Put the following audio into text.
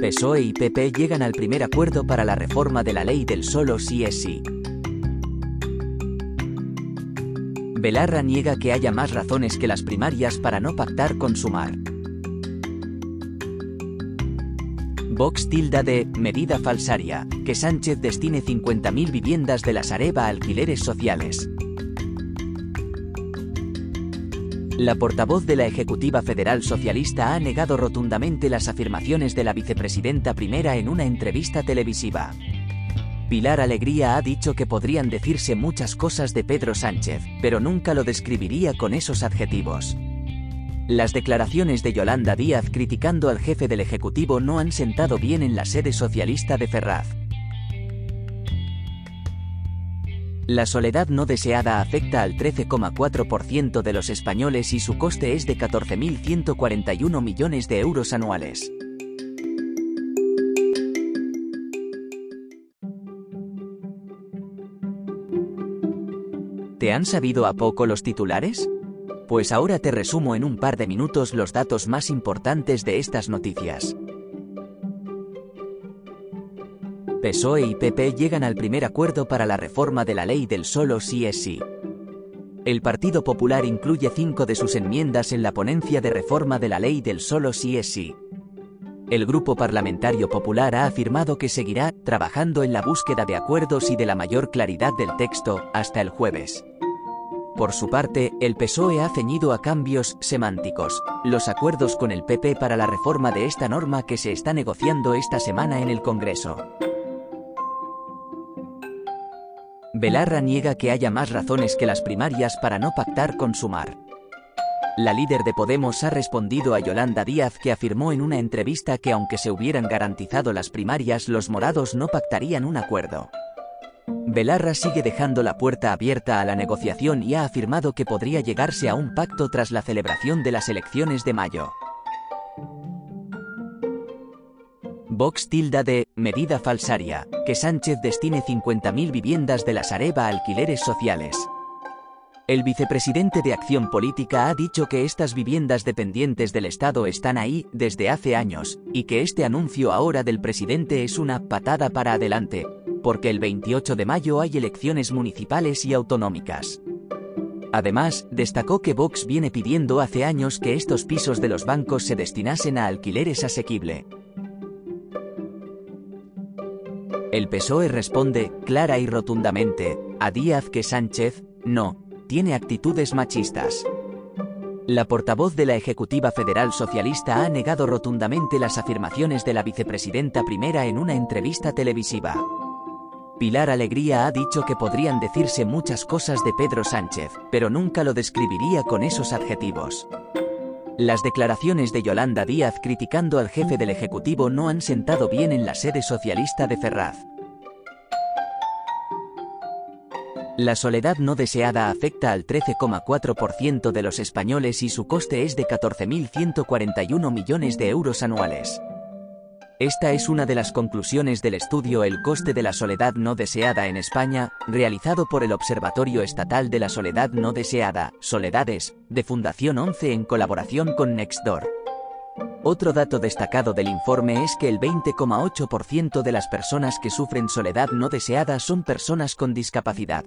PSOE y PP llegan al primer acuerdo para la reforma de la ley del solo sí es sí. Belarra niega que haya más razones que las primarias para no pactar con Sumar. Vox tilda de medida falsaria, que Sánchez destine 50.000 viviendas de la Sareb a alquileres sociales. La portavoz de la Ejecutiva Federal Socialista ha negado rotundamente las afirmaciones de la vicepresidenta primera en una entrevista televisiva. Pilar Alegría ha dicho que podrían decirse muchas cosas de Pedro Sánchez, pero nunca lo describiría con esos adjetivos. Las declaraciones de Yolanda Díaz criticando al jefe del Ejecutivo no han sentado bien en la sede socialista de Ferraz. La soledad no deseada afecta al 13,4% de los españoles y su coste es de 14.141 millones de euros anuales. ¿Te han sabido a poco los titulares? Pues ahora te resumo en un par de minutos los datos más importantes de estas noticias. PSOE y PP llegan al primer acuerdo para la reforma de la ley del solo sí es sí. El Partido Popular incluye cinco de sus enmiendas en la ponencia de reforma de la ley del solo sí es sí. El Grupo Parlamentario Popular ha afirmado que seguirá trabajando en la búsqueda de acuerdos y de la mayor claridad del texto hasta el jueves. Por su parte, el PSOE ha ceñido a cambios semánticos, los acuerdos con el PP para la reforma de esta norma que se está negociando esta semana en el Congreso. Belarra niega que haya más razones que las primarias para no pactar con Sumar. La líder de Podemos ha respondido a Yolanda Díaz que afirmó en una entrevista que aunque se hubieran garantizado las primarias los morados no pactarían un acuerdo. Belarra sigue dejando la puerta abierta a la negociación y ha afirmado que podría llegarse a un pacto tras la celebración de las elecciones de mayo. Vox tilda de medida falsaria, que Sánchez destine 50.000 viviendas de la Sareb a alquileres sociales. El vicepresidente de Acción Política ha dicho que estas viviendas dependientes del Estado están ahí desde hace años, y que este anuncio ahora del presidente es una patada para adelante, porque el 28 de mayo hay elecciones municipales y autonómicas. Además, destacó que Vox viene pidiendo hace años que estos pisos de los bancos se destinasen a alquileres asequible. El PSOE responde, clara y rotundamente, a Díaz que Sánchez, no, tiene actitudes machistas. La portavoz de la Ejecutiva Federal Socialista ha negado rotundamente las afirmaciones de la vicepresidenta primera en una entrevista televisiva. Pilar Alegría ha dicho que podrían decirse muchas cosas de Pedro Sánchez, pero nunca lo describiría con esos adjetivos. Las declaraciones de Yolanda Díaz criticando al jefe del Ejecutivo no han sentado bien en la sede socialista de Ferraz. La soledad no deseada afecta al 13,4% de los españoles y su coste es de 14.141 millones de euros anuales. Esta es una de las conclusiones del estudio El coste de la soledad no deseada en España, realizado por el Observatorio Estatal de la Soledad No Deseada, Soledades, de Fundación 11 en colaboración con Nextdoor. Otro dato destacado del informe es que el 20,8% de las personas que sufren soledad no deseada son personas con discapacidad.